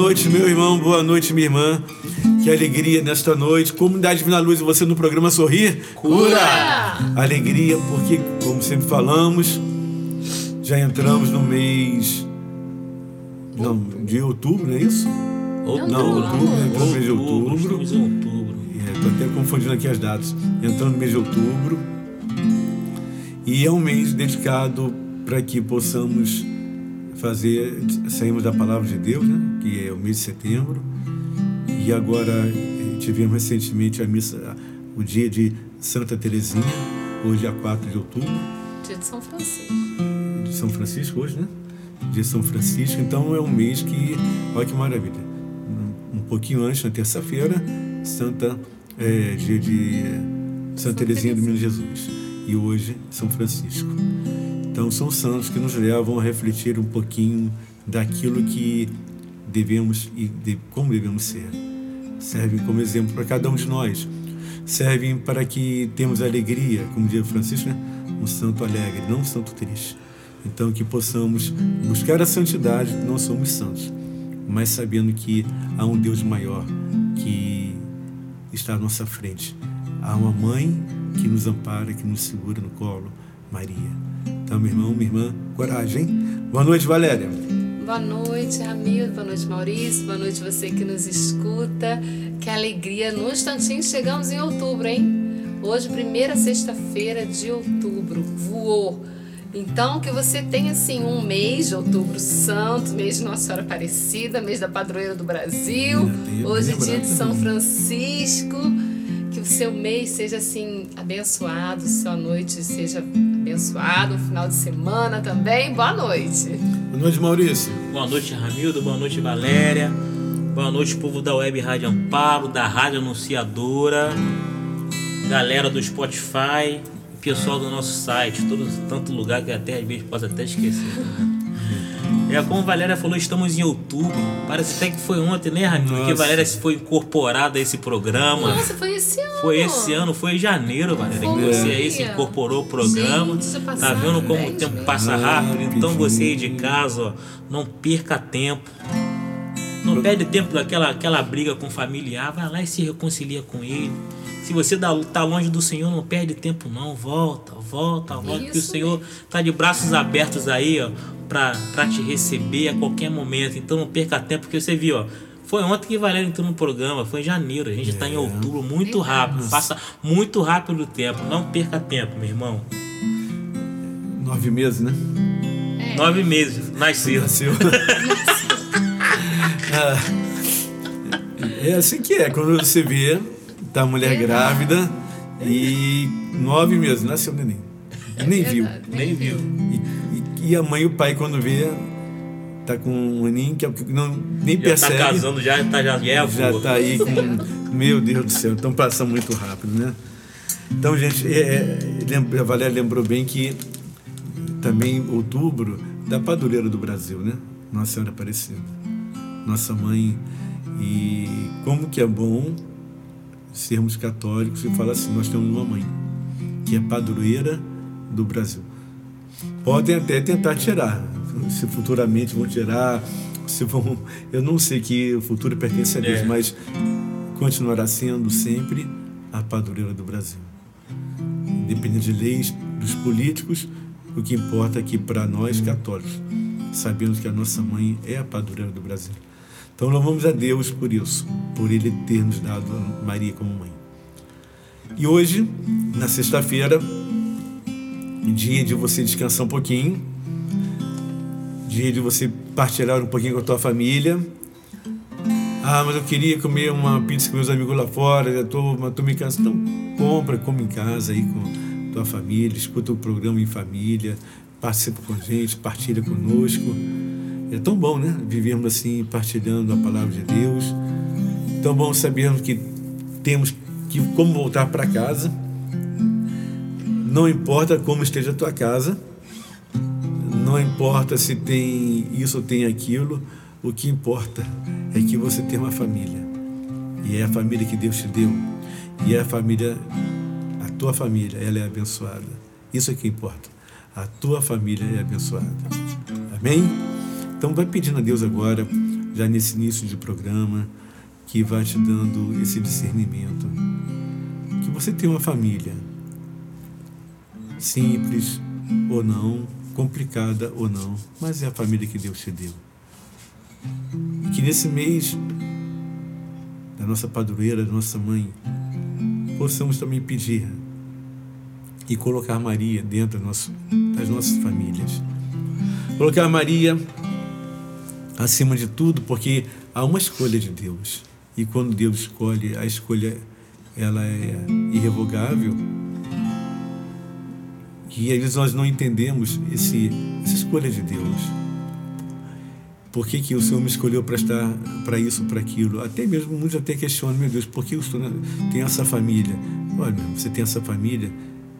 Noite, minha irmã. Que alegria nesta noite. Comunidade Divina Luz, você no programa Sorrir Cura! Alegria, porque, como sempre falamos, já entramos no mês. Não, de outubro, não é isso? Outubro, não, outubro, não, entrando no mês de outubro. Estou até confundindo aqui as datas. Entrando no mês de outubro. E é um mês dedicado para que possamos fazer, saímos da palavra de Deus, né? Que é o mês de setembro, e agora eh, tivemos recentemente a missa, o dia de Santa Teresinha, hoje é 4 de outubro. Dia de São Francisco. De São Francisco hoje, né? Dia de São Francisco, então é um mês que, olha que maravilha. Um pouquinho antes, na terça-feira, Santa, é, dia de Santa Teresinha do Menino Jesus. E hoje, São Francisco. Então, são santos que nos levam a refletir um pouquinho daquilo que devemos e de, como devemos ser. Servem como exemplo para cada um de nós. Servem para que temos alegria, como diz Francisco, né? um santo alegre, não um santo triste. Então, que possamos buscar a santidade, não somos santos, mas sabendo que há um Deus maior que está à nossa frente. Há uma mãe que nos ampara, que nos segura no colo, Maria. Então, meu irmão, minha irmã, coragem. Boa noite, Valéria. Boa noite, Ramiro. Boa noite, Maurício. Boa noite, você que nos escuta. Que alegria. No instantinho chegamos em outubro, hein? Hoje, primeira sexta-feira de outubro. Voou. Então, que você tenha, assim, um mês de outubro santo, mês de Nossa Senhora Aparecida, mês da padroeira do Brasil. Hoje, dia de São Francisco. Que o seu mês seja, assim, abençoado, sua noite seja abençoado, um final de semana também. Boa noite. Noite, Maurício. Boa noite, Ramildo. Boa noite, Valéria. Boa noite, povo da Web Rádio Amparo, da Rádio Anunciadora, galera do Spotify, pessoal do nosso site, todo tanto lugar que até às vezes posso até esquecer. É como a Valéria falou, estamos em outubro. Parece até que foi ontem, né, Ramiro? Porque a Valéria foi incorporada a esse programa. Nossa, foi esse ano. Foi esse ano, foi em janeiro, Valéria, que você aí se incorporou ao programa. Gente, tá vendo como o tempo passa rápido? Então você aí de casa, ó, não perca tempo. Não perde tempo daquela aquela briga com o familiar, vai lá e se reconcilia com ele. Se você tá longe do Senhor, não perde tempo não, volta, volta, volta, Isso que o Senhor tá de braços abertos aí, ó, para te receber a qualquer momento. Então não perca tempo, porque você viu, ó. Foi ontem que Valéria entrou no programa, foi em janeiro. A gente está é. em outubro, muito rápido. Passa muito rápido o tempo. Não perca tempo, meu irmão. Nove meses, né? É. Nove meses. Nasceu. Nasceu. é assim que é. Quando você vê, tá a mulher grávida e nove meses, nasceu o neném. Nem viu. Nem viu. E, e a mãe e o pai, quando vê, tá com um aninho que é não, nem já tá percebe. Já tá casando, já, tá, já, já, já tá aí com Meu Deus do céu, então passa muito rápido, né? Então, gente, é, é, a Valéria lembrou bem que também outubro da padroeira do Brasil, né? Nossa Senhora Aparecida. Nossa mãe. E como que é bom sermos católicos e falar assim, nós temos uma mãe, que é padroeira do Brasil. Podem até tentar tirar, se futuramente vão tirar, se vão. Eu não sei que o futuro pertence a Deus, é. mas continuará sendo sempre a padroeira do Brasil. Independente de leis, dos políticos, o que importa é que para nós católicos, sabemos que a nossa mãe é a padroeira do Brasil. Então louvamos a Deus por isso, por Ele ter nos dado Maria como mãe. E hoje, na sexta-feira, dia de você descansar um pouquinho, dia de você partilhar um pouquinho com a tua família. Ah, mas eu queria comer uma pizza com meus amigos lá fora, já estou em casa. Então, compra, come em casa aí com tua família, escuta o programa em família, participa com a gente, partilha conosco. É tão bom, né? Vivermos assim, partilhando a palavra de Deus. Tão bom sabermos que temos que como voltar para casa. Não importa como esteja a tua casa, não importa se tem isso ou tem aquilo, o que importa é que você tem uma família. E é a família que Deus te deu. E é a família, a tua família, ela é abençoada. Isso é que importa. A tua família é abençoada. Amém? Então vai pedindo a Deus agora, já nesse início de programa, que vai te dando esse discernimento. Que você tem uma família, simples ou não, complicada ou não, mas é a família que Deus te deu. E que nesse mês da nossa padroeira, da nossa mãe, possamos também pedir e colocar Maria dentro das nossas famílias. Colocar Maria acima de tudo, porque há uma escolha de Deus. E quando Deus escolhe, a escolha ela é irrevogável. E às vezes nós não entendemos esse, essa escolha de Deus. Por que, que o Senhor me escolheu para estar para isso, para aquilo? Até mesmo muitos até questionam, meu Deus, por que eu estou tenho essa família? Olha, você tem essa família,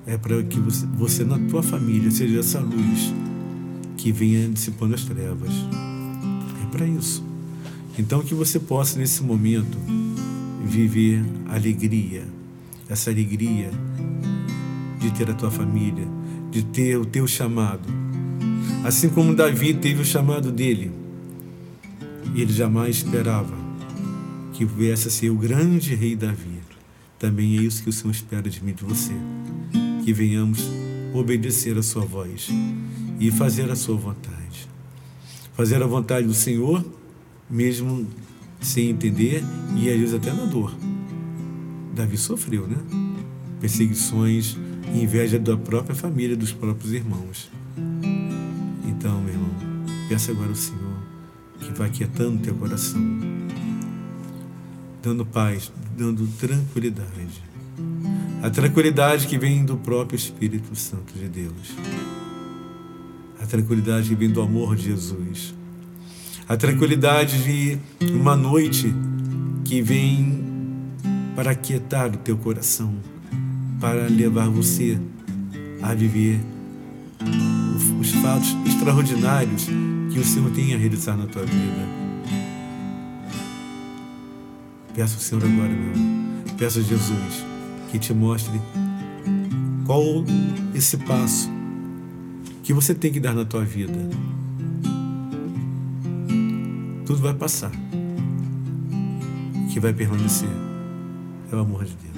é para que você, você, na tua família, seja essa luz que venha dissipando as trevas para isso. Então, que você possa, nesse momento, viver alegria, essa alegria de ter a tua família, de ter o teu chamado. Assim como Davi teve o chamado dele, ele jamais esperava que viesse a ser o grande rei Davi. Também é isso que o Senhor espera de mim, de você. Que venhamos obedecer a sua voz e fazer a sua vontade fazer a vontade do Senhor, mesmo sem entender e às vezes até na dor. Davi sofreu, né? Perseguições, inveja da própria família, dos próprios irmãos. Então, meu irmão, peça agora ao Senhor que vai quietando teu coração, dando paz, dando tranquilidade. A tranquilidade que vem do próprio Espírito Santo de Deus tranquilidade que vem do amor de Jesus, a tranquilidade de uma noite que vem para aquietar o teu coração, para levar você a viver os fatos extraordinários que o Senhor tem a realizar na tua vida. Peço ao Senhor agora, meu irmão, peço a Jesus que te mostre qual esse passo que você tem que dar na tua vida. Tudo vai passar. O que vai permanecer é o amor de Deus.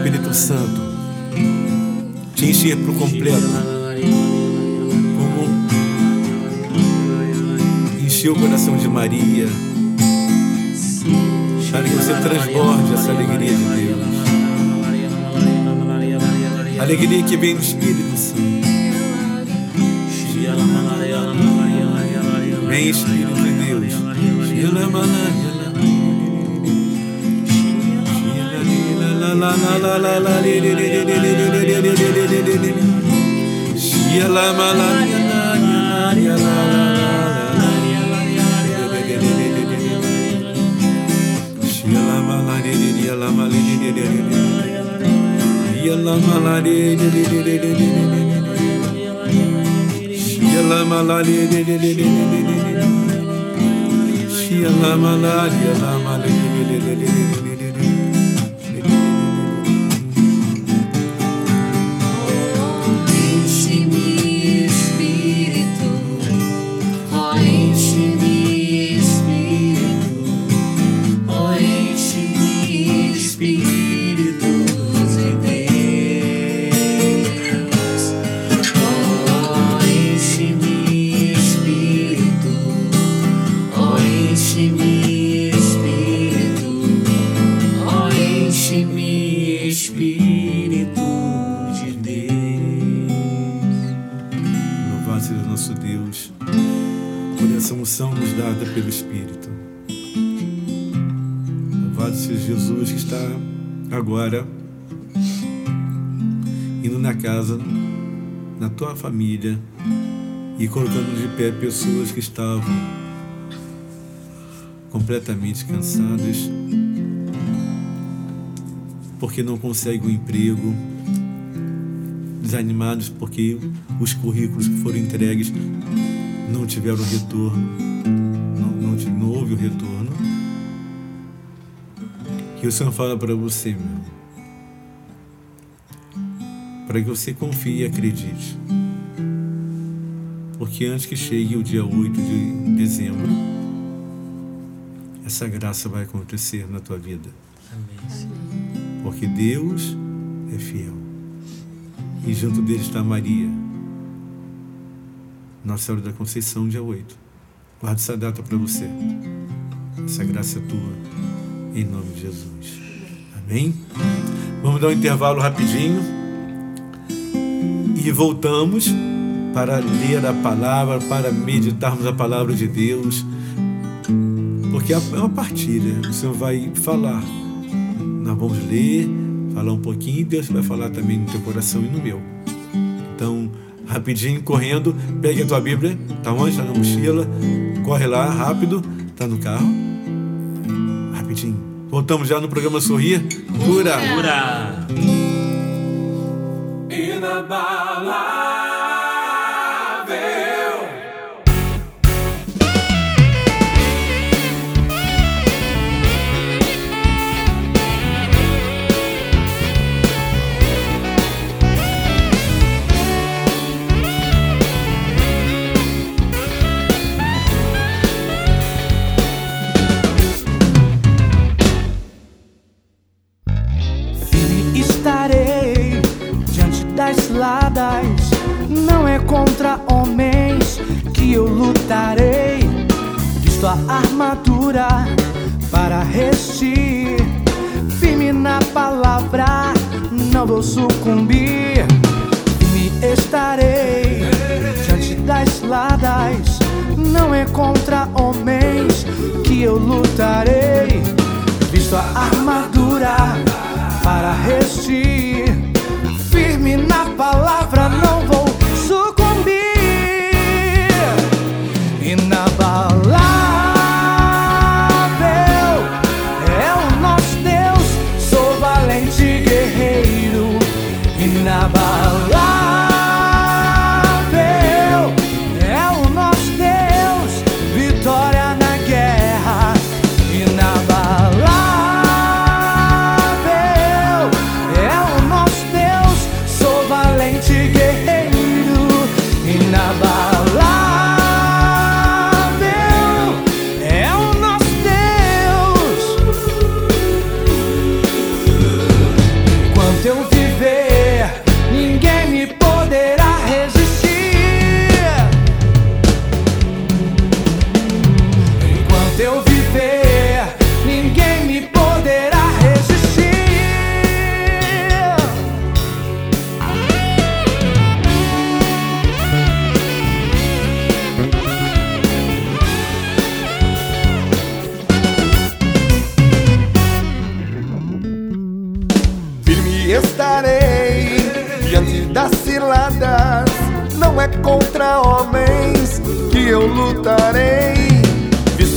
Espírito Santo te encher por completo. Como encheu o coração de Maria. Para que você transborde essa alegria de Deus. Alegria que vem do Espírito Santo. Vem Espírito de Deus. la la la la la di di di di di di di di di di di di di di ya la ma la ya la ya la la Yalla maladi yalla maladi Be. Na tua família e colocando de pé pessoas que estavam completamente cansadas porque não conseguem um emprego, desanimados porque os currículos que foram entregues não tiveram retorno, não, não, não houve o retorno. Que o Senhor fala para você, meu, para que você confie e acredite. Porque antes que chegue o dia 8 de dezembro, essa graça vai acontecer na tua vida. Porque Deus é fiel. E junto dele está Maria, Nossa Senhora da Conceição, dia 8. Guarda essa data para você. Essa graça é tua, em nome de Jesus. Amém? Vamos dar um intervalo rapidinho e voltamos para ler a palavra, para meditarmos a palavra de Deus, porque é uma partilha. O Senhor vai falar. Nós vamos ler, falar um pouquinho e Deus vai falar também no teu coração e no meu. Então, rapidinho, correndo, pegue a tua Bíblia, tá onde? Tá na mochila, corre lá, rápido, tá no carro. Rapidinho. Voltamos já no programa Sorrir, Cura. Cura! Firme contra homens que eu lutarei. Visto a armadura para resistir. Firme na palavra, não vou sucumbir. Firme estarei diante das ciladas. Não é contra homens que eu lutarei. Visto a armadura para resistir. Firme na palavra, não vou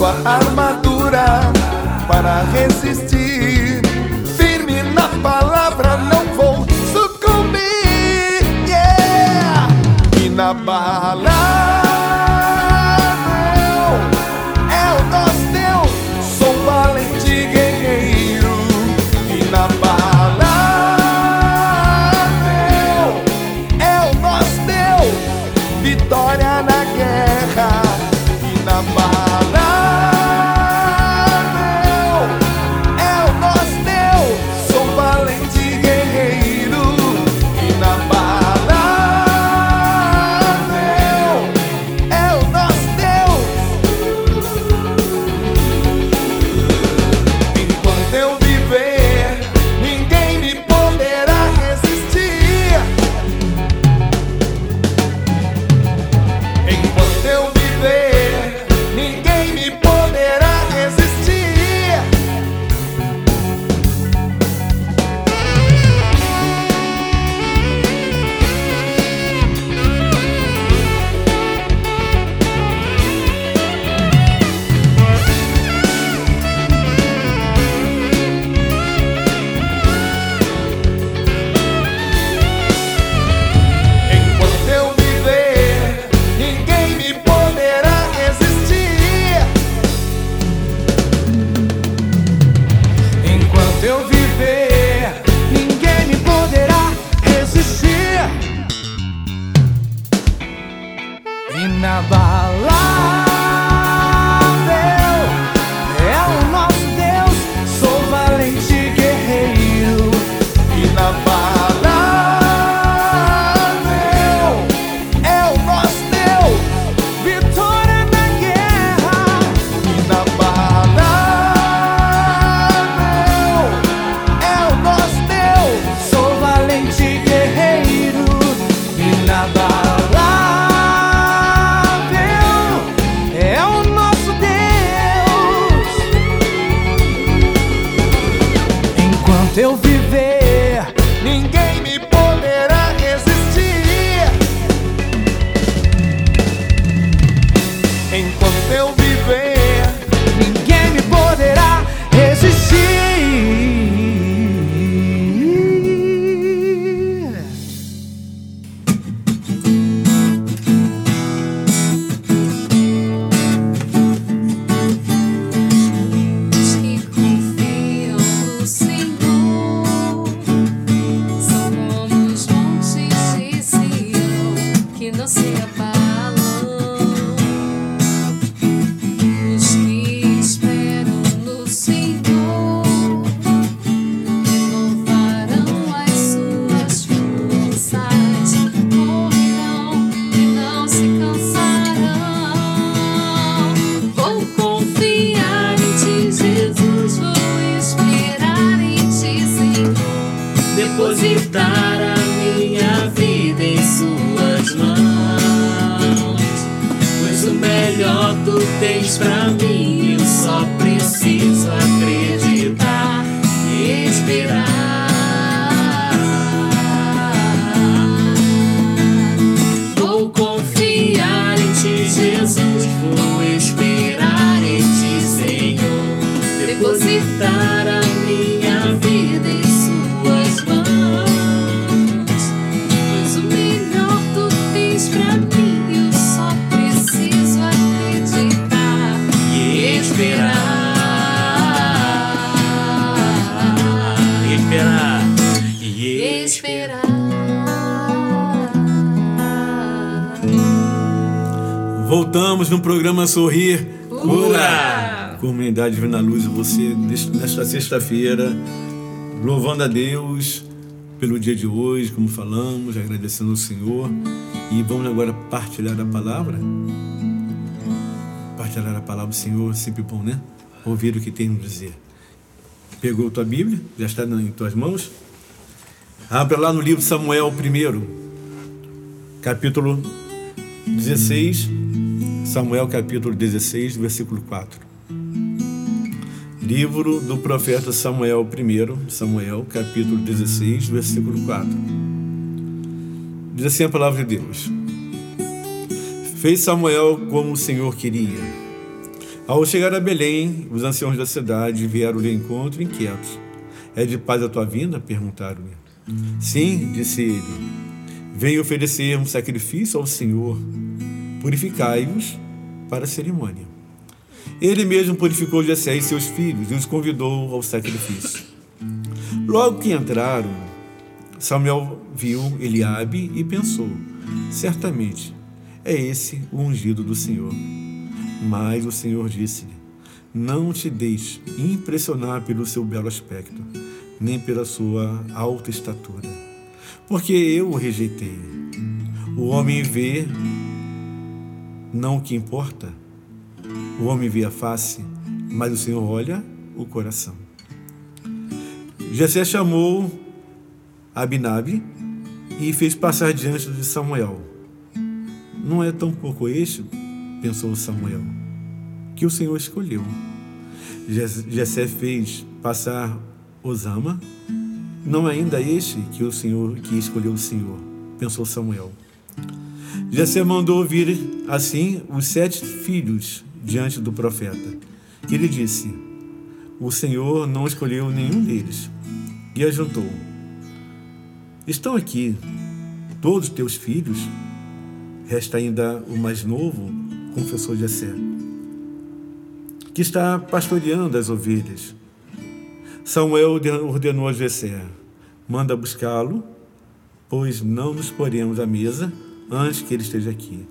sua armadura para resistir. que não se apaga. sorrir cura. Comunidade na Luz, você nesta sexta-feira, louvando a Deus pelo dia de hoje, como falamos, agradecendo ao Senhor. E vamos agora partilhar a palavra. Partilhar a palavra Senhor, é sempre bom, né? Ouvir o que tem a dizer. Pegou tua Bíblia? Já está em tuas mãos? Abra lá no livro Samuel primeiro, capítulo 16 Samuel capítulo 16, versículo 4. Livro do profeta Samuel 1, Samuel capítulo 16, versículo 4. Diz assim a palavra de Deus. Fez Samuel como o Senhor queria ao chegar a Belém, os anciãos da cidade vieram-lhe encontro inquietos. É de paz a tua vinda? perguntaram-lhe. Sim, disse ele. Venho oferecer um sacrifício ao Senhor. Purificai-vos para a cerimônia. Ele mesmo purificou Jessé e seus filhos e os convidou ao sacrifício. Logo que entraram, Samuel viu Eliabe e pensou: certamente é esse o ungido do Senhor. Mas o Senhor disse-lhe: Não te deixe impressionar pelo seu belo aspecto, nem pela sua alta estatura, porque eu o rejeitei. O homem vê não o que importa. O homem vê a face, mas o Senhor olha o coração. Jessé chamou Abinabe e fez passar diante de Samuel. Não é tão pouco este pensou Samuel, que o Senhor escolheu. Jessé fez passar Osama, não é ainda este que o Senhor que escolheu o Senhor, pensou Samuel. Jessé mandou vir assim os sete filhos diante do profeta, que lhe disse: O Senhor não escolheu nenhum deles. E ajuntou: Estão aqui todos teus filhos? Resta ainda o mais novo, confessou Jessé, que está pastoreando as ovelhas. Samuel ordenou a Jessé: manda buscá-lo, pois não nos poremos à mesa antes que ele esteja aqui.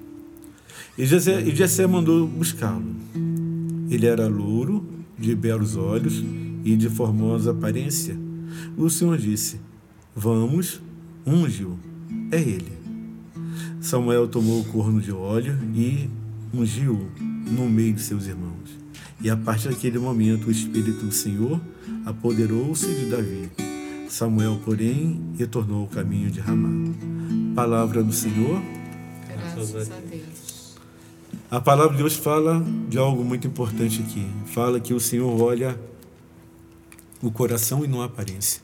E Jessé, e Jessé mandou buscá-lo. Ele era louro, de belos olhos e de formosa aparência. O Senhor disse: Vamos, unge-o. É ele. Samuel tomou o corno de óleo e ungiu no meio de seus irmãos. E a partir daquele momento o Espírito do Senhor apoderou-se de Davi. Samuel, porém, retornou ao caminho de Ramá. Palavra do Senhor. Graças a Deus. A palavra de Deus fala de algo muito importante aqui. Fala que o Senhor olha o coração e não a aparência.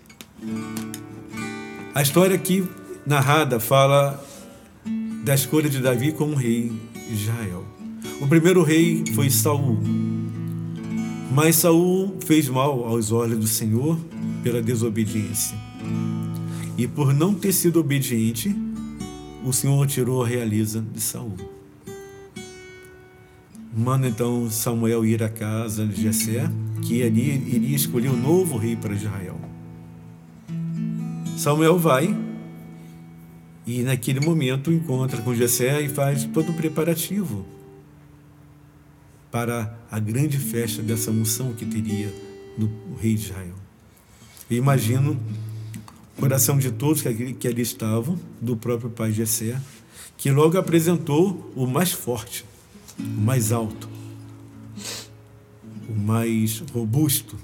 A história aqui narrada fala da escolha de Davi como rei de Israel. O primeiro rei foi Saul. Mas Saul fez mal aos olhos do Senhor pela desobediência. E por não ter sido obediente, o Senhor tirou a realeza de Saul. Manda então Samuel ir à casa de Jessé, que ali iria escolher um novo rei para Israel. Samuel vai e naquele momento encontra com Jessé e faz todo o preparativo para a grande festa dessa unção que teria no rei de Israel. Eu imagino coração de todos que ali, que ali estavam, do próprio pai Jessé, que logo apresentou o mais forte, o mais alto, o mais robusto,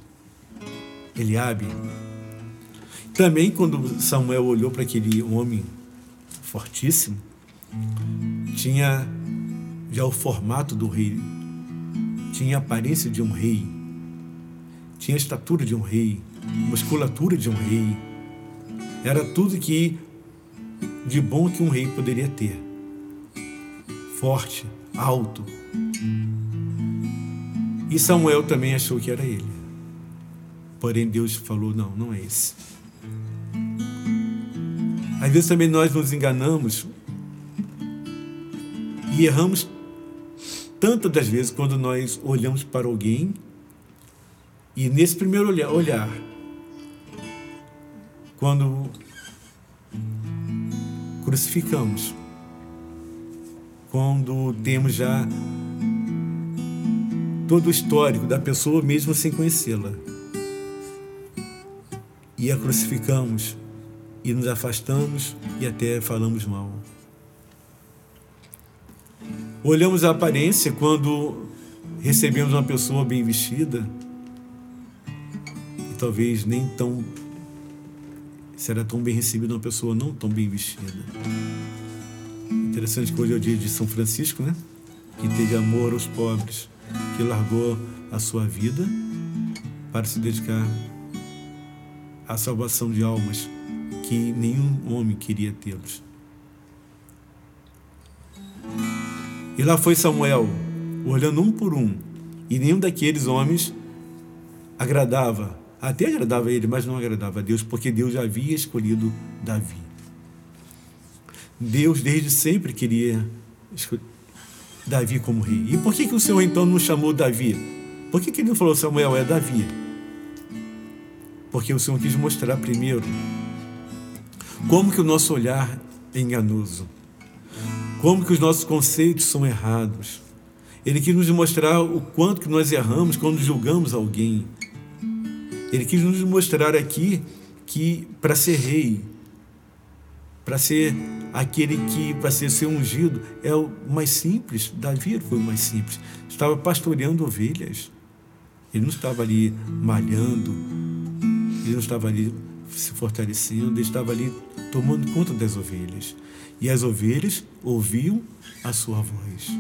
Eliabe. Também quando Samuel olhou para aquele homem fortíssimo, tinha já o formato do rei tinha a aparência de um rei, tinha a estatura de um rei, musculatura de um rei. Era tudo que de bom que um rei poderia ter. Forte, alto. E Samuel também achou que era ele. Porém, Deus falou: não, não é esse. Às vezes também nós nos enganamos e erramos tantas das vezes quando nós olhamos para alguém e nesse primeiro olhar, olhar quando crucificamos, quando temos já todo o histórico da pessoa mesmo sem conhecê-la, e a crucificamos e nos afastamos e até falamos mal. Olhamos a aparência quando recebemos uma pessoa bem vestida e talvez nem tão será tão bem recebida uma pessoa não tão bem vestida. Interessante que hoje é o dia de São Francisco, né? Que teve amor aos pobres, que largou a sua vida para se dedicar à salvação de almas que nenhum homem queria tê-los. E lá foi Samuel, olhando um por um, e nenhum daqueles homens agradava, até agradava a ele, mas não agradava a Deus, porque Deus havia escolhido Davi. Deus desde sempre queria Davi como rei. E por que, que o Senhor então não chamou Davi? Por que, que ele não falou Samuel é Davi? Porque o Senhor quis mostrar primeiro como que o nosso olhar é enganoso. Como que os nossos conceitos são errados. Ele quis nos mostrar o quanto que nós erramos quando julgamos alguém. Ele quis nos mostrar aqui que para ser rei, para ser aquele que para ser, ungido é o mais simples. Davi foi o mais simples. Estava pastoreando ovelhas. Ele não estava ali malhando, ele não estava ali se fortalecendo, ele estava ali tomando conta das ovelhas. E as ovelhas ouviam a sua voz.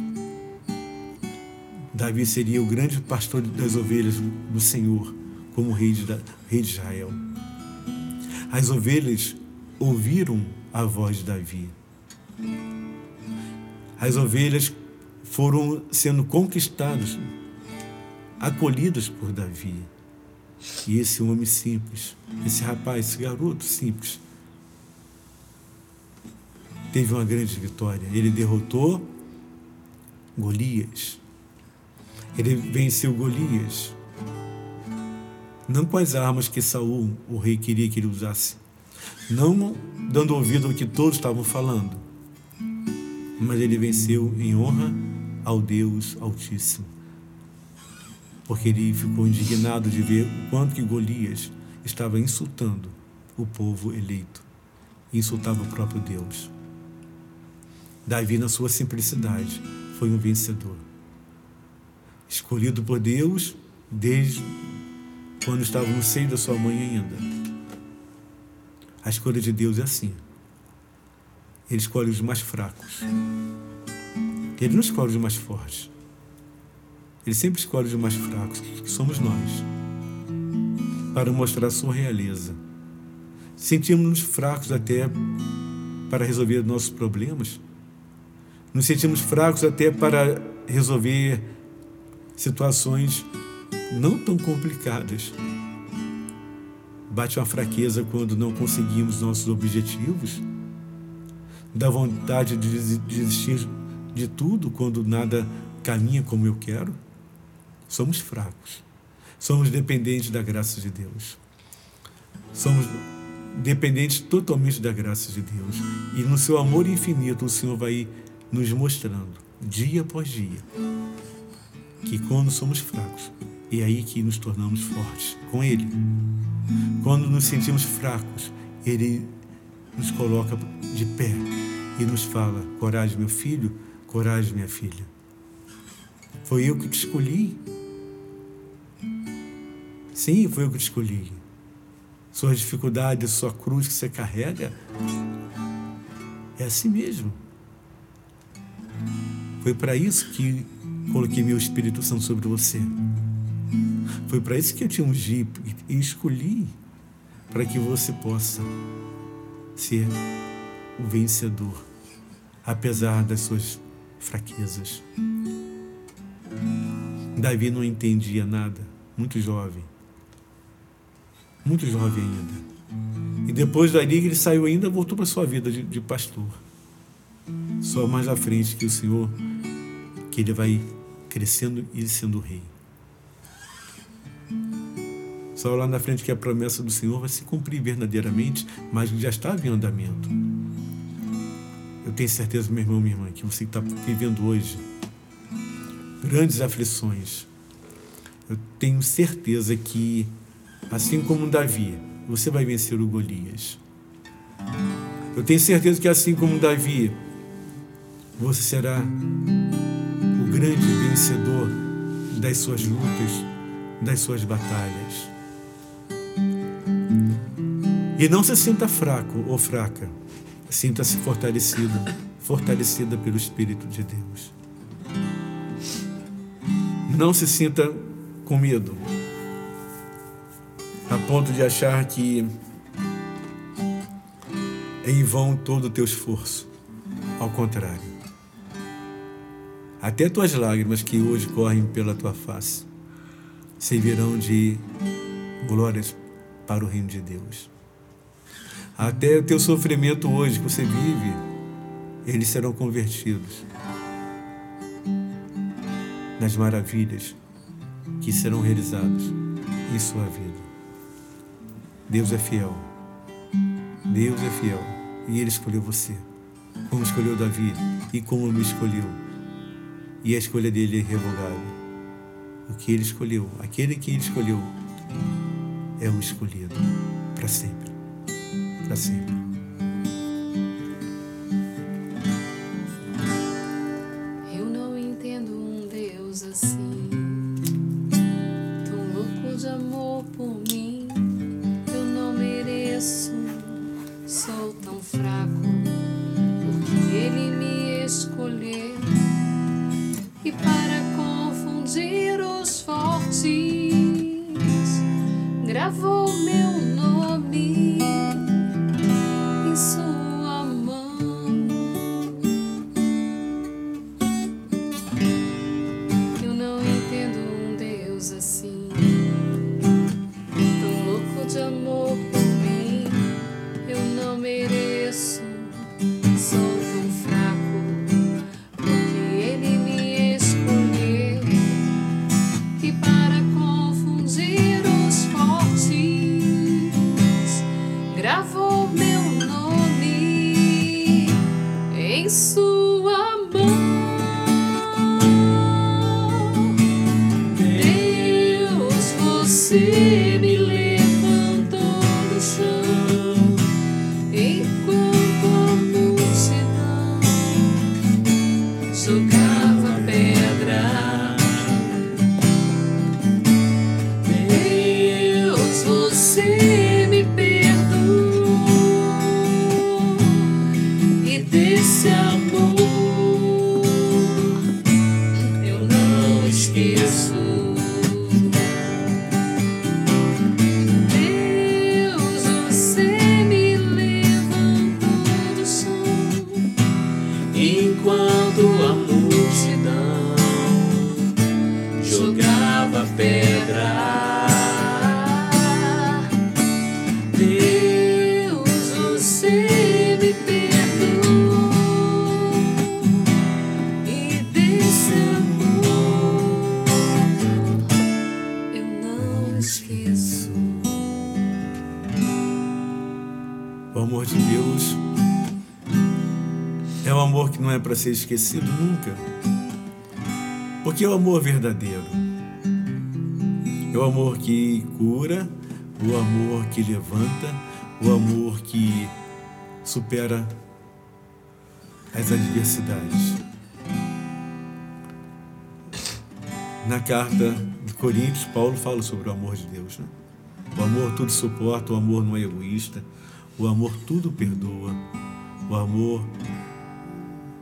Davi seria o grande pastor das ovelhas do Senhor, como rei de, rei de Israel. As ovelhas ouviram a voz de Davi. As ovelhas foram sendo conquistadas, acolhidas por Davi. E esse homem simples, esse rapaz, esse garoto simples, teve uma grande vitória. Ele derrotou Golias. Ele venceu Golias. Não com as armas que Saul, o rei, queria que ele usasse. Não dando ouvido ao que todos estavam falando. Mas ele venceu em honra ao Deus Altíssimo porque ele ficou indignado de ver o quanto que Golias estava insultando o povo eleito, insultava o próprio Deus. Davi, na sua simplicidade, foi um vencedor. Escolhido por Deus desde quando estava no seio da sua mãe ainda. A escolha de Deus é assim. Ele escolhe os mais fracos. Ele não escolhe os mais fortes. Ele sempre escolhe os mais fracos, que somos nós, para mostrar a sua realeza. Sentimos-nos fracos até para resolver nossos problemas. Nos sentimos fracos até para resolver situações não tão complicadas. Bate uma fraqueza quando não conseguimos nossos objetivos. Dá vontade de desistir de tudo quando nada caminha como eu quero. Somos fracos. Somos dependentes da graça de Deus. Somos dependentes totalmente da graça de Deus. E no seu amor infinito, o Senhor vai nos mostrando, dia após dia, que quando somos fracos, é aí que nos tornamos fortes com Ele. Quando nos sentimos fracos, Ele nos coloca de pé e nos fala: coragem, meu filho, coragem, minha filha. Foi eu que te escolhi. Sim, foi eu que te escolhi. Suas dificuldades, sua cruz que você carrega, é assim mesmo. Foi para isso que coloquei meu Espírito Santo sobre você. Foi para isso que eu te ungi e escolhi para que você possa ser o vencedor, apesar das suas fraquezas. Davi não entendia nada, muito jovem muito jovem ainda. E depois dali ele saiu ainda, voltou para sua vida de, de pastor. Só mais à frente que o Senhor, que ele vai crescendo e sendo rei. Só lá na frente que a promessa do Senhor vai se cumprir verdadeiramente, mas já estava em andamento. Eu tenho certeza, meu irmão, minha irmã, que você está vivendo hoje grandes aflições. Eu tenho certeza que assim como Davi, você vai vencer o Golias. Eu tenho certeza que assim como Davi, você será o grande vencedor das suas lutas, das suas batalhas. E não se sinta fraco ou fraca. Sinta-se fortalecido, fortalecida pelo Espírito de Deus. Não se sinta com medo, a ponto de achar que é em vão todo o teu esforço. Ao contrário. Até tuas lágrimas que hoje correm pela tua face servirão de glórias para o reino de Deus. Até o teu sofrimento hoje que você vive, eles serão convertidos nas maravilhas que serão realizadas em sua vida. Deus é fiel. Deus é fiel. E Ele escolheu você, como escolheu Davi e como me escolheu. E a escolha dele é irrevogável. O que Ele escolheu, aquele que Ele escolheu, é o escolhido para sempre. Para sempre. Para ser esquecido nunca. Porque é o amor verdadeiro. É o amor que cura, o amor que levanta, o amor que supera as adversidades. Na carta de Coríntios, Paulo fala sobre o amor de Deus. Né? O amor tudo suporta, o amor não é egoísta, o amor tudo perdoa, o amor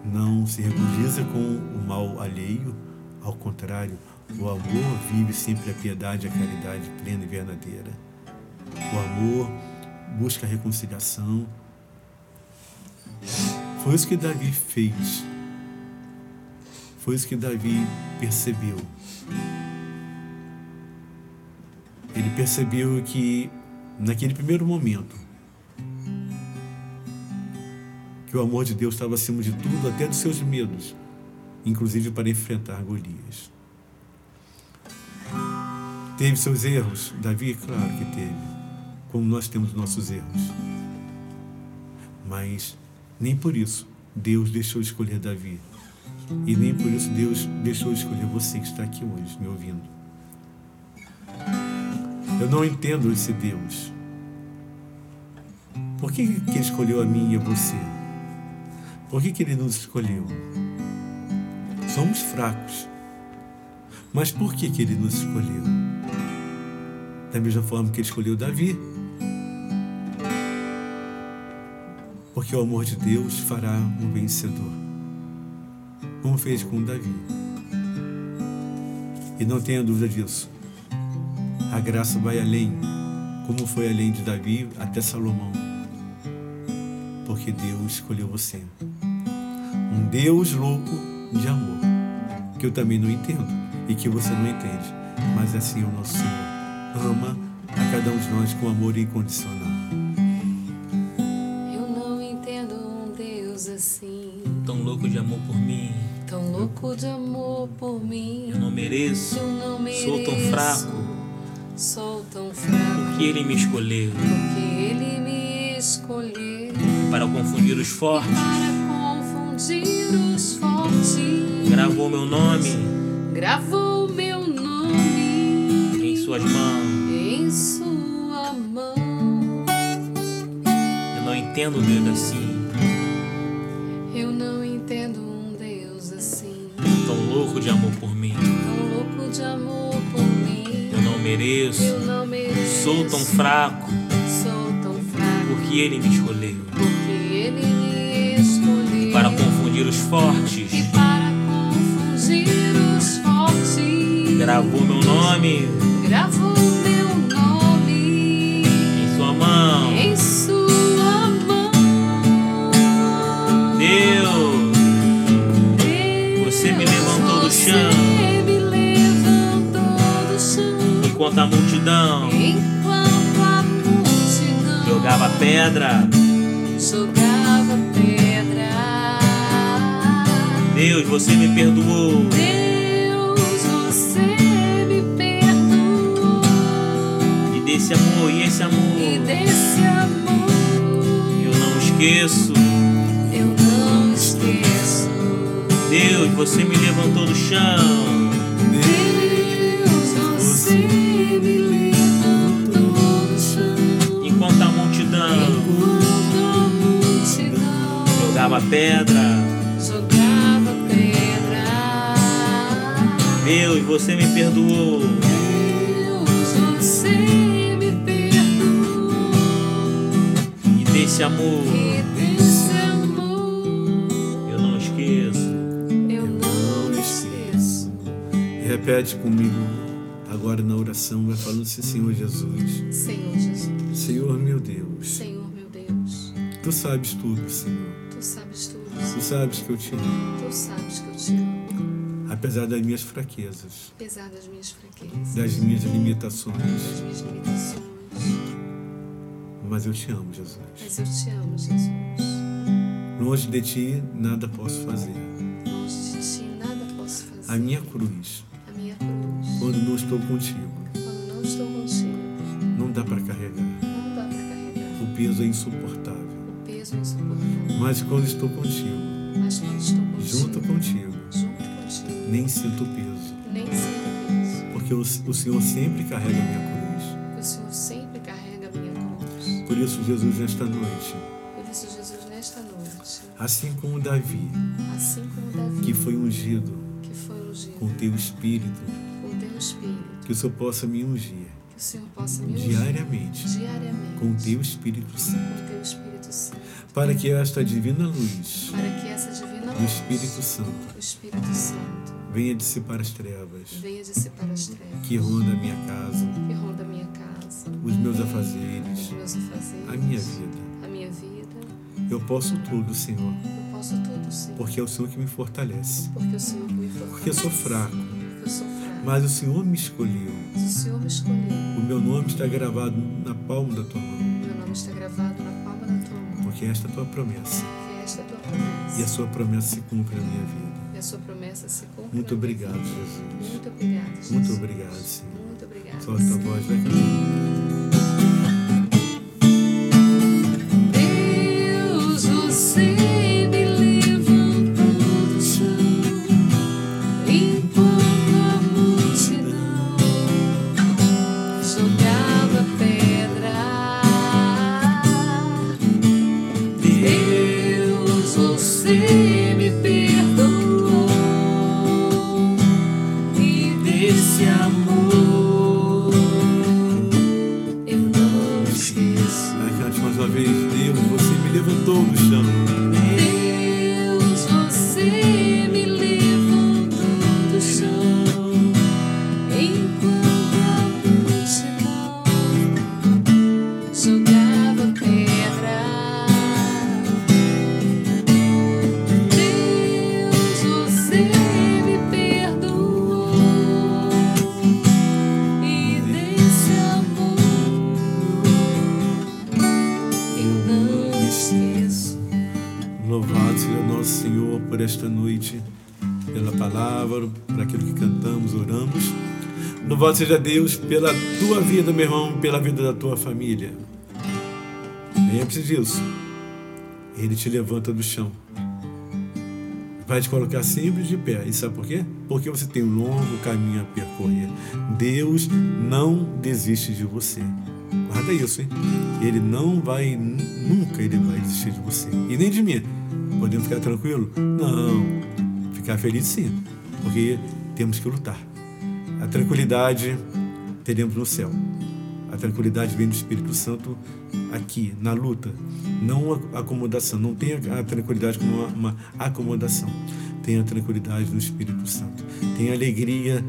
não se regozija com o mal alheio, ao contrário, o amor vive sempre a piedade e a caridade plena e verdadeira. O amor busca a reconciliação. Foi isso que Davi fez. Foi isso que Davi percebeu. Ele percebeu que, naquele primeiro momento, que o amor de Deus estava acima de tudo, até dos seus medos, inclusive para enfrentar Golias. Teve seus erros? Davi, claro que teve, como nós temos nossos erros. Mas nem por isso Deus deixou escolher Davi. E nem por isso Deus deixou escolher você que está aqui hoje, me ouvindo. Eu não entendo esse Deus. Por que, que ele escolheu a mim e a você? Por que, que Ele nos escolheu? Somos fracos. Mas por que, que ele nos escolheu? Da mesma forma que ele escolheu Davi. Porque o amor de Deus fará um vencedor. Como fez com Davi. E não tenha dúvida disso. A graça vai além, como foi além de Davi até Salomão. Porque Deus escolheu você. Um Deus louco de amor, que eu também não entendo e que você não entende, mas assim é o nosso Senhor. Ama a cada um de nós com amor incondicional. Eu não entendo um Deus assim, Tão louco de amor por mim. tão louco de amor por mim. Eu não mereço. Eu não mereço. Sou tão fraco. Sou tão fraco. Porque ele me escolheu Porque ele me escolheu para confundir os fortes. para confundir os fortes. Gravou meu nome Gravou meu nome em suas mãos. em sua mão. Eu não entendo Deus assim. Eu não entendo um Deus assim, Tão louco de amor por mim. tão louco de amor por mim. Eu não mereço. Eu não mereço. Sou tão fraco. Sou tão fraco. Porque ele me escolheu confundir os fortes. e para confundir os fortes. Gravou meu nome Gravou meu nome em sua mão. em sua mão. Deus, Você me levantou do chão. Você me levantou do chão. enquanto a multidão Enquanto a multidão jogava pedra. Deus, você me perdoou. Deus, você me perdoou. E desse amor, e esse E amor, desse amor eu não esqueço. eu não esqueço. Deus, você me levantou do chão. Deus, você me levantou do chão. Enquanto a multidão Enquanto a multidão jogava pedra. Deus, você me perdoou. Deus, você me perdoou. E desse amor, E desse amor eu não esqueço. eu não esqueço. E repete comigo agora na oração, vai falando assim, Senhor Jesus. Senhor Jesus, Senhor meu Deus, Senhor meu Deus, Tu sabes tudo, Senhor. Tu sabes tudo. Tu sabes que eu te amo, Tu sabes apesar das minhas fraquezas, apesar das minhas fraquezas, das minhas limitações. das minhas limitações. Mas eu te amo, Jesus. Mas eu te amo, Jesus. Longe de ti, nada posso fazer. Longe de ti nada posso fazer. A minha cruz, A minha cruz, quando não estou contigo, quando não estou contigo, não dá para carregar. não dá para carregar. O peso é insuportável. O peso é insuportável. Mas quando estou contigo, nem sinto peso. nem sinto peso. Porque o, o Senhor sempre carrega a minha cruz. O Senhor sempre carrega a minha cruz. Por isso, Jesus, nesta noite, Por isso, Jesus, nesta noite, assim como Davi, assim como Davi, que foi ungido que foi ungido com teu espírito, com teu Espírito, que o Senhor possa me ungir que o Senhor possa me ungir diariamente diariamente com teu Espírito Santo, com teu Espírito Santo, para que esta divina luz para que essa divina do luz Espírito Santo do Espírito Santo venha dissipar as trevas venha dissipar as trevas que ronda a minha casa, que ronda a minha casa, os meus os afazeres, meus afazeres, a minha vida. a minha vida. Eu posso tudo, Senhor, Eu posso tudo, Senhor, porque é o Senhor que me fortalece. porque o Senhor me fortalece. Porque eu sou fraco, Porque eu sou fraco. mas o Senhor me escolheu. Mas o Senhor me escolheu. O meu nome está gravado na palma da tua mão, Meu nome está gravado na palma da tua mão. porque esta é a tua promessa. Que esta é a tua promessa. E a sua promessa se cumpre na minha vida. E a sua promessa se cumpre. Muito obrigado. Jesus. Muito obrigado, Jesus. Muito obrigado, Senhor. Muito obrigado. Solta a voz, vai Louvado seja Deus pela tua vida, meu irmão, pela vida da tua família. Lembre-se disso. Ele te levanta do chão. Vai te colocar sempre de pé. E sabe por quê? Porque você tem um longo caminho a percorrer. Deus não desiste de você. Guarda isso, hein? Ele não vai, nunca ele vai desistir de você. E nem de mim. Podemos ficar tranquilo? Não. Ficar feliz sim. Porque temos que lutar. A tranquilidade teremos no céu. A tranquilidade vem do Espírito Santo aqui, na luta. Não a acomodação. Não tenha a tranquilidade como uma, uma acomodação. Tenha a tranquilidade no Espírito Santo. Tenha alegria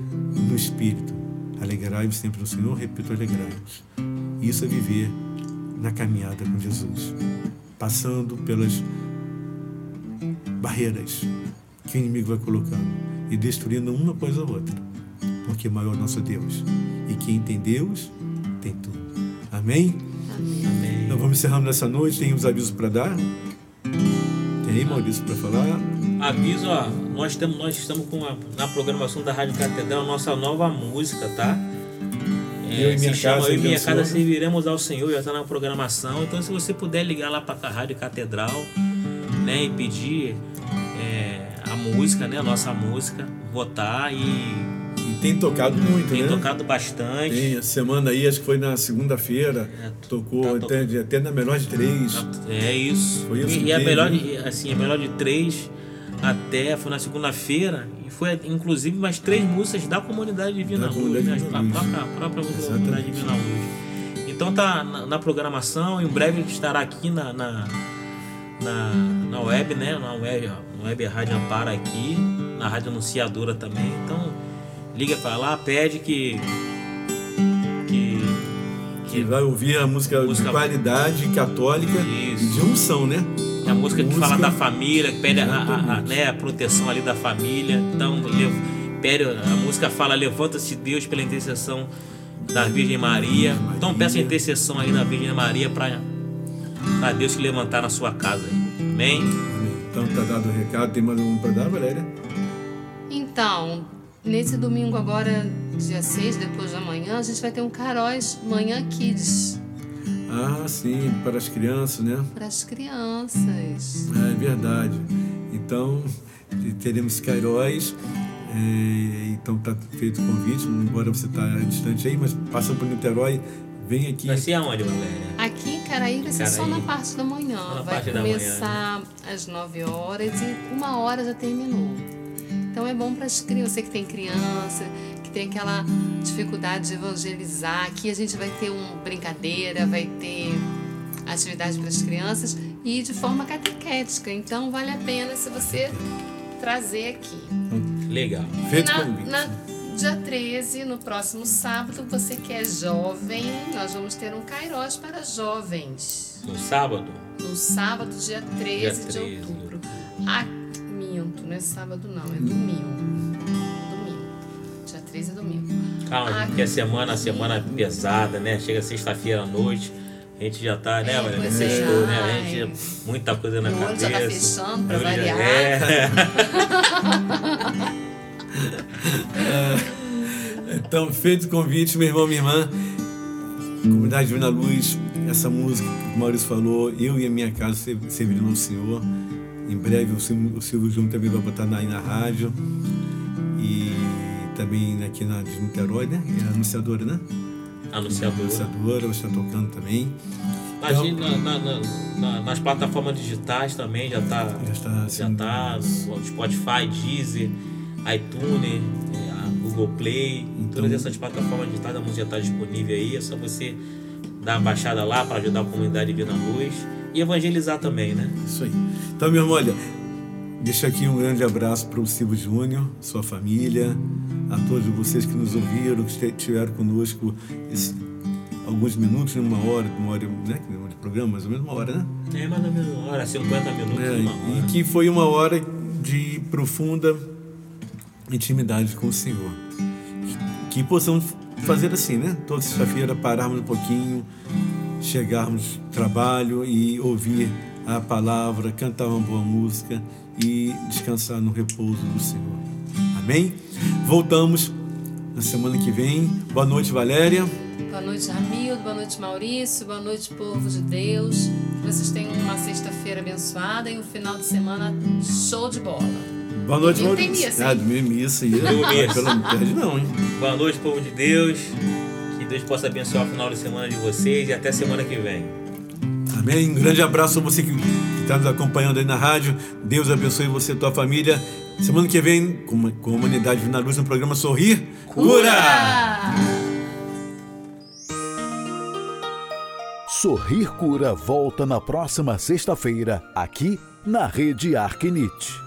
no Espírito. Alegrai-vos sempre no Senhor. Repito, alegrai-vos. Isso é viver na caminhada com Jesus. Passando pelas barreiras que o inimigo vai colocando e destruindo uma após a outra porque maior é nosso Deus. E quem tem Deus, tem tudo. Amém? Amém. Então vamos encerrando nessa noite. Tem os avisos para dar? Tem aí, Maurício, para falar? Aviso, ó, nós, temos, nós estamos com a, na programação da Rádio Catedral nossa nova música, tá? É, eu e minha chama casa, Eu e minha casa serviremos ao Senhor, já está na programação. Então, se você puder ligar lá para a Rádio Catedral, né, e pedir é, a música, né, a nossa música, votar e tem tocado muito, tem né? Tem tocado bastante. Tem, a semana aí, acho que foi na segunda-feira, é, tocou tá até, até na melhor de três. É isso. Foi isso e, e a melhor de, assim, a melhor de três até foi na segunda-feira e foi inclusive mais três músicas da comunidade Divina da Luz, né? a própria, a própria comunidade Divina Luz. Então tá na, na, programação, em breve estará aqui na, na, na, na web, né? Na web, na web Rádio Ampara aqui, na Rádio Anunciadora também. Então liga para lá, pede que, que que vai ouvir a música, música de qualidade católica Isso. de unção, né? É a música, música que fala da família, que pede a, a, a, né, a proteção ali da família. Então, pede, a música fala: levanta-se Deus pela intercessão da Virgem Maria. Maria. Então, peça a intercessão aí da Virgem Maria para Deus te levantar na sua casa. Amém? Amém? Então, tá dado o recado. Tem mais algum para dar, Valéria? Então, Nesse domingo agora, dia 6, depois da manhã, a gente vai ter um Caróis Manhã Kids. Ah, sim, para as crianças, né? Para as crianças. É verdade. Então, teremos Cairóis. É, então tá feito o convite, embora você está distante aí, mas passa por Niterói, vem aqui. Vai ser aonde, Valéria? Aqui Caraí vai ser só na parte da manhã. vai começar manhã, né? às 9 horas e uma hora já terminou. Então é bom para as crianças, você que tem criança, que tem aquela dificuldade de evangelizar. Aqui a gente vai ter uma brincadeira, vai ter atividade para as crianças e de forma catequética. Então vale a pena se você trazer aqui. Legal. Feito na, na, dia 13, no próximo sábado, você que é jovem, nós vamos ter um Cairós para jovens. No sábado? No sábado, dia 13, dia 13. de outubro. Aqui não é sábado não, é domingo. Domingo. Dia 13 é domingo. Calma, ah, porque a semana, a semana é pesada, né? Chega sexta-feira à noite. A gente já tá, né, é? Sextou, né? A gente muita coisa na cabeça. O já tá fechando pra variar. É. então, feito o convite, meu irmão, minha irmã, Comunidade Divina Luz, essa música que o Maurício falou, eu e a minha casa servirão ao Senhor. Em breve o Silvio, o Silvio Júnior também vai botar aí na rádio. E também aqui na de Niterói, né? É anunciadora, né? Anunciadora. Anunciadora, vai estar tocando também. Então, na, na, na, nas plataformas digitais também já está. Já está. Já está. Spotify, Deezer, iTunes, Google Play, então, todas essas plataformas digitais da música está disponível aí, é só você dar uma baixada lá para ajudar a comunidade Vida Luz e evangelizar também, né? Isso aí. Então, meu irmão, olha, deixa aqui um grande abraço para o Silvio Júnior, sua família, a todos vocês que nos ouviram, que estiveram conosco esse, alguns minutos, uma hora, uma hora, né? De programa, mais ou menos uma hora, né? É, mais ou menos uma hora, 50 minutos, é, uma hora. E que foi uma hora de profunda intimidade com o Senhor. Que possamos fazer assim, né? Toda sexta-feira pararmos um pouquinho, chegarmos no trabalho e ouvir a palavra, cantar uma boa música e descansar no repouso do Senhor. Amém? Voltamos na semana que vem. Boa noite, Valéria. Boa noite, Ramildo. Boa noite, Maurício. Boa noite, povo de Deus. Que vocês tenham uma sexta-feira abençoada e um final de semana show de bola. Boa noite, Domingo. Tem missa, ah, domingo missa. Aí, pelo perde não, hein? Boa noite, povo de Deus. Que Deus possa abençoar o final de semana de vocês e até semana que vem. Amém. Um grande abraço a você que está nos acompanhando aí na rádio. Deus abençoe você e tua família. Semana que vem, com, com a Humanidade na Luz, no programa Sorrir Cura! Sorrir Cura volta na próxima sexta-feira, aqui na Rede Arquinite.